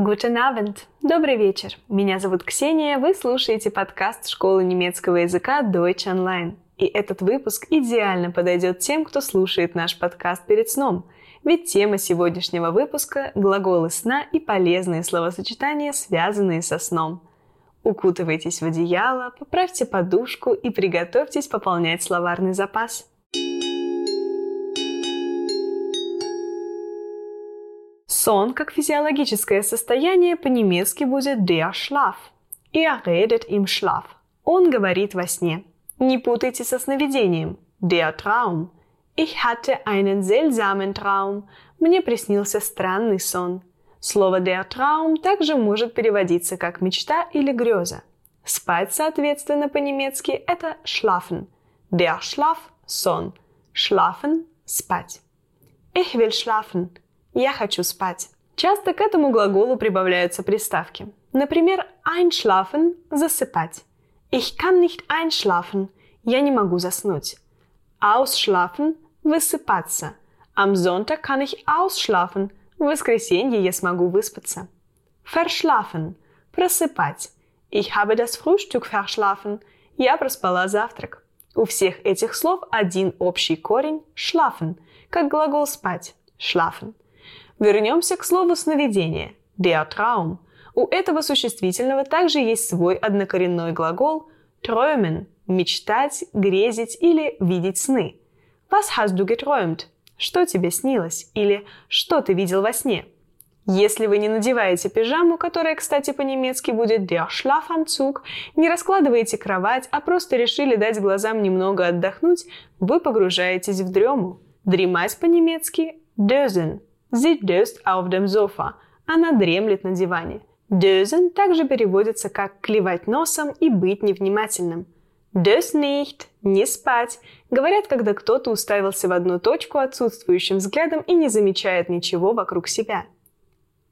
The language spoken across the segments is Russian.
Guten Abend. Добрый вечер. Меня зовут Ксения. Вы слушаете подкаст школы немецкого языка Deutsch Online. И этот выпуск идеально подойдет тем, кто слушает наш подкаст перед сном. Ведь тема сегодняшнего выпуска – глаголы сна и полезные словосочетания, связанные со сном. Укутывайтесь в одеяло, поправьте подушку и приготовьтесь пополнять словарный запас. Сон как физиологическое состояние по-немецки будет der Schlaf. Er redet im Schlaf. Он говорит во сне. Не путайте со сновидением. Der Traum. Ich hatte einen seltsamen Traum. Мне приснился странный сон. Слово der Traum также может переводиться как мечта или греза. Спать, соответственно, по-немецки это schlafen. Der Schlaf – сон. Schlafen – спать. Ich will schlafen. Я хочу спать. Часто к этому глаголу прибавляются приставки. Например, einschlafen – засыпать. Ich kann nicht einschlafen – я не могу заснуть. Ausschlafen – высыпаться. Am Sonntag kann ich ausschlafen – в воскресенье я смогу выспаться. Verschlafen – просыпать. Ich habe das Frühstück verschlafen – я проспала завтрак. У всех этих слов один общий корень – schlafen, как глагол спать – schlafen – Вернемся к слову сновидение – Traum. У этого существительного также есть свой однокоренной глагол träumen – мечтать, грезить или видеть сны. Was hast du geträumt? Что тебе снилось? Или что ты видел во сне? Если вы не надеваете пижаму, которая, кстати, по-немецки будет der Schlafanzug, не раскладываете кровать, а просто решили дать глазам немного отдохнуть, вы погружаетесь в дрему. Дремать по-немецки – dösen. Sie döst auf dem Sofa. Она дремлет на диване. Dösen также переводится как клевать носом и быть невнимательным. Dös nicht – не спать. Говорят, когда кто-то уставился в одну точку отсутствующим взглядом и не замечает ничего вокруг себя.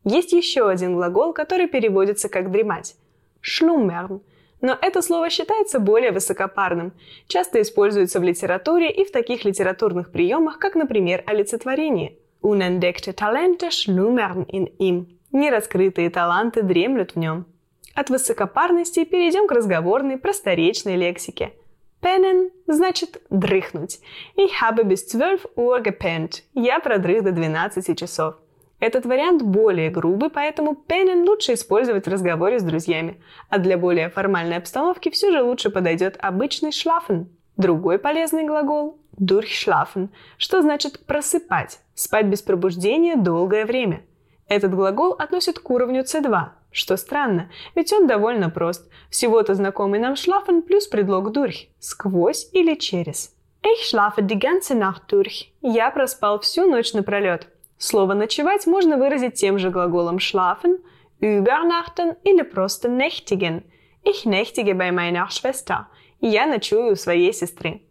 Есть еще один глагол, который переводится как дремать. Schlummern. Но это слово считается более высокопарным, часто используется в литературе и в таких литературных приемах, как, например, олицетворение – Unentdeckte Talente schlummern in ihm. Нераскрытые таланты дремлют в нем. От высокопарности перейдем к разговорной, просторечной лексике. Pennen значит дрыхнуть. Ich habe bis 12 Uhr gepennt. Я продрых до 12 часов. Этот вариант более грубый, поэтому pennen лучше использовать в разговоре с друзьями. А для более формальной обстановки все же лучше подойдет обычный schlafen. Другой полезный глагол – durchschlafen, что значит просыпать, спать без пробуждения долгое время. Этот глагол относит к уровню C2, что странно, ведь он довольно прост. Всего-то знакомый нам schlafen плюс предлог durch – сквозь или через. Ich schlafe die ganze Nacht durch. Я проспал всю ночь напролет. Слово «ночевать» можно выразить тем же глаголом schlafen, übernachten или просто nächtigen. Ich nächtige bei meiner Schwester – я ночую у своей сестры.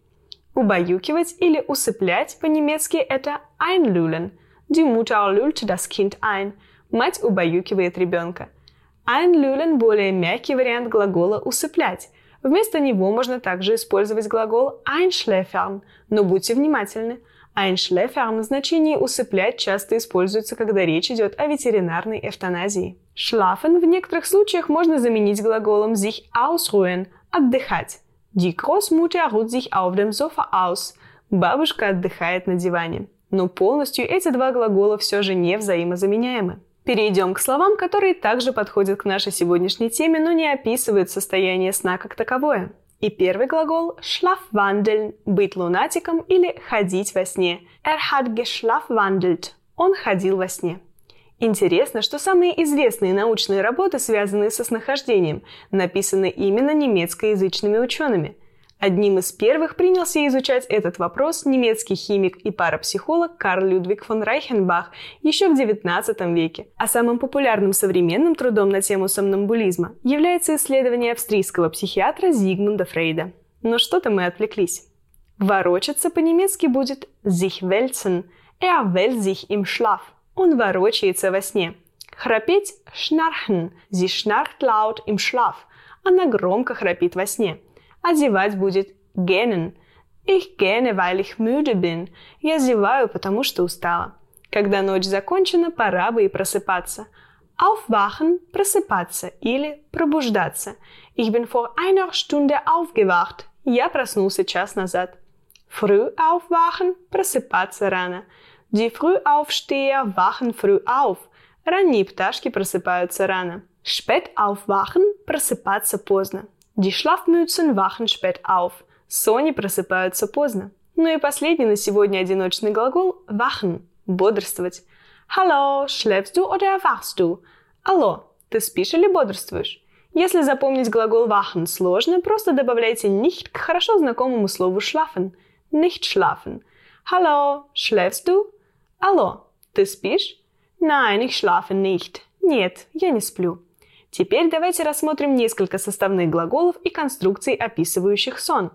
Убаюкивать или усыплять по-немецки это einlullen. Die Mutter lullt das Kind ein. Мать убаюкивает ребенка. Einlullen – более мягкий вариант глагола «усыплять». Вместо него можно также использовать глагол einschläfern, но будьте внимательны. Einschläfern в значении «усыплять» часто используется, когда речь идет о ветеринарной эвтаназии. Schlafen в некоторых случаях можно заменить глаголом sich ausruhen – «отдыхать». Die Großmutter ruht sich auf dem Sofa aus. Бабушка отдыхает на диване. Но полностью эти два глагола все же не взаимозаменяемы. Перейдем к словам, которые также подходят к нашей сегодняшней теме, но не описывают состояние сна как таковое. И первый глагол schlafwandeln – быть лунатиком или ходить во сне. Er hat geschlafwandelt – он ходил во сне. Интересно, что самые известные научные работы, связанные со снахождением, написаны именно немецкоязычными учеными. Одним из первых принялся изучать этот вопрос немецкий химик и парапсихолог Карл Людвиг фон Райхенбах еще в XIX веке. А самым популярным современным трудом на тему сомнамбулизма является исследование австрийского психиатра Зигмунда Фрейда. Но что-то мы отвлеклись. Ворочаться по-немецки будет sich wälzen, er wälzt sich im Schlaf. Он ворочается во сне. Храпеть – schnarchen. Sie schnarcht laut im Schlaf. Она громко храпит во сне. Зевать будет gähnen. Ich gähne, weil ich müde bin. Я зеваю, потому что устала. Когда ночь закончена, пора бы и просыпаться. Aufwachen – просыпаться или пробуждаться. Ich bin vor einer Stunde aufgewacht. Я проснулся час назад. Früh aufwachen – просыпаться рано. Die Frühaufsteher wachen früh auf. Ранние пташки просыпаются рано. Spät aufwachen – просыпаться поздно. Die Schlafmützen wachen spät auf. Сони просыпаются поздно. Ну и последний на сегодня одиночный глагол wachen – бодрствовать. Hallo, schläfst du oder wachst du? Алло, ты спишь или бодрствуешь? Если запомнить глагол wachen сложно, просто добавляйте nicht к хорошо знакомому слову schlafen. Nicht schlafen. Hallo, schläfst du? Алло, ты спишь? Nein, ich schlafe nicht. Нет, я не сплю. Теперь давайте рассмотрим несколько составных глаголов и конструкций, описывающих сон.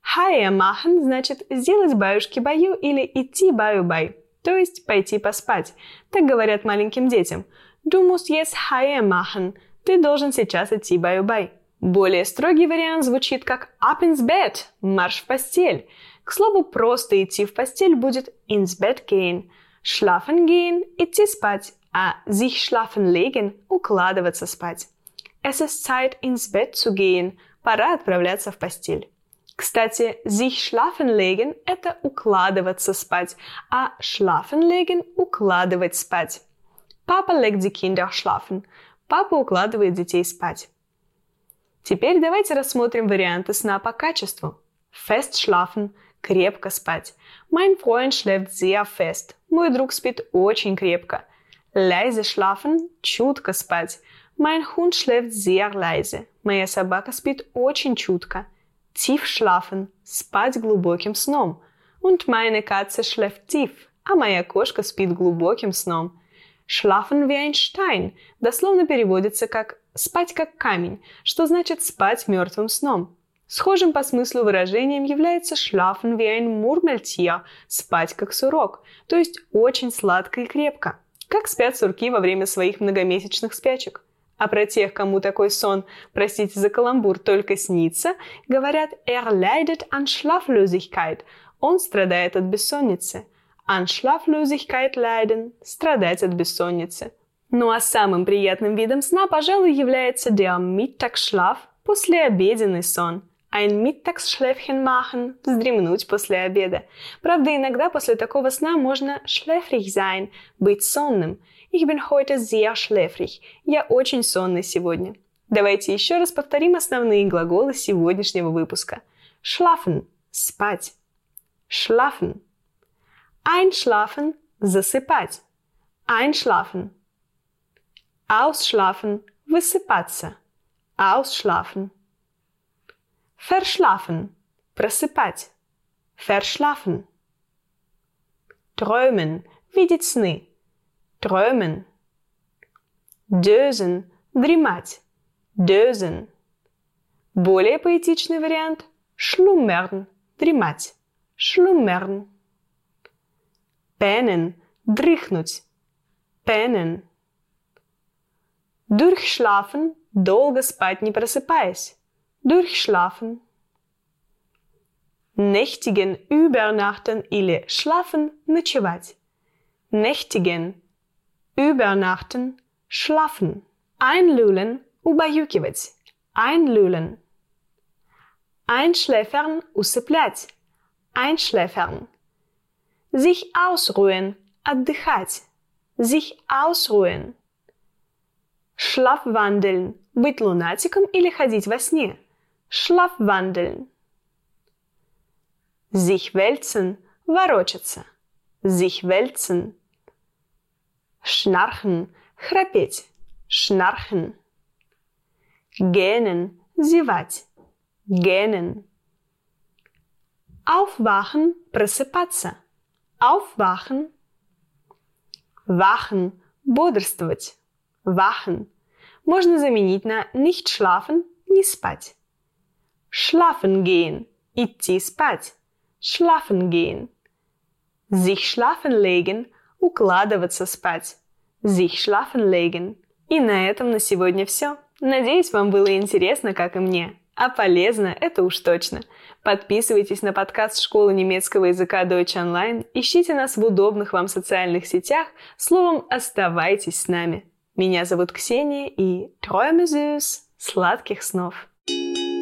Хая machen значит сделать баюшки-баю или идти баю-бай то есть пойти поспать. Так говорят маленьким детям. Du musst jetzt machen. Ты должен сейчас идти баю-бай. Более строгий вариант звучит как up ins Bett, марш в постель. К слову, просто идти в постель будет ins Bett gehen. Schlafen gehen – идти спать, а sich schlafen legen – укладываться спать. Es ist Zeit, ins Bett zu gehen. Пора отправляться в постель. Кстати, sich schlafen legen – это укладываться спать, а schlafen legen – укладывать спать. Папа legt die Kinder schlafen. Папа укладывает детей спать. Теперь давайте рассмотрим варианты сна по качеству. Fest schlafen – крепко спать. Mein Freund schläft sehr fest. Мой друг спит очень крепко. Leise schlafen – чутко спать. Mein Hund schläft sehr leise. Моя собака спит очень чутко. Tief schlafen – спать глубоким сном. Und meine Katze schläft tief, а моя кошка спит глубоким сном. Schlafen wie ein Stein дословно переводится как «спать как камень», что значит «спать мертвым сном». Схожим по смыслу выражением является schlafen wie ein Murmeltier – спать как сурок, то есть очень сладко и крепко, как спят сурки во время своих многомесячных спячек. А про тех, кому такой сон, простите за каламбур, только снится, говорят «er leidet an Schlaflosigkeit» – он страдает от бессонницы. An Schlaflosigkeit leiden – страдать от бессонницы. Ну а самым приятным видом сна, пожалуй, является der Mittagsschlaf – послеобеденный сон – ein Mittagsschläfchen machen – вздремнуть после обеда. Правда, иногда после такого сна можно schläfrig sein – быть сонным – Ich bin heute sehr schläfrig. Я очень сонный сегодня. Давайте еще раз повторим основные глаголы сегодняшнего выпуска. Schlafen – спать. Schlafen. Einschlafen – засыпать. Einschlafen. Ausschlafen – высыпаться. Ausschlafen. Verschlafen – просыпать. Verschlafen. Träumen – видеть сны. träumen. Dösen – дремать. Dösen. Более поэтичный вариант – schlummern – дремать. Schlummern. Pennen – дрыхнуть. Pennen. Durchschlafen – долго спать не просыпаясь. Durchschlafen. Nächtigen, übernachten или schlafen – ночевать. Nächtigen – übernachten, schlafen. Einlullen, убаюкивать. Einlullen. Einschläfern, усыплять. Einschläfern. Sich ausruhen, отдыхать. Sich ausruhen. Schlafwandeln, быть лунатиком или ходить во сне. Schlafwandeln. Sich wälzen, ворочаться. Sich wälzen. Schnarchen, храпеть. Schnarchen. Gähnen, зевать. Gähnen. Aufwachen, просыпаться. Aufwachen. Wachen, бодрствовать. Wachen. Можно заменить на nicht schlafen, не спать. Schlafen gehen, идти спать. Schlafen gehen. Sich schlafen legen, укладываться спать. Sich schlafen legen. И на этом на сегодня все. Надеюсь, вам было интересно, как и мне. А полезно это уж точно. Подписывайтесь на подкаст школы немецкого языка Deutsch Online, ищите нас в удобных вам социальных сетях, словом, оставайтесь с нами. Меня зовут Ксения и Träume сладких снов! thank you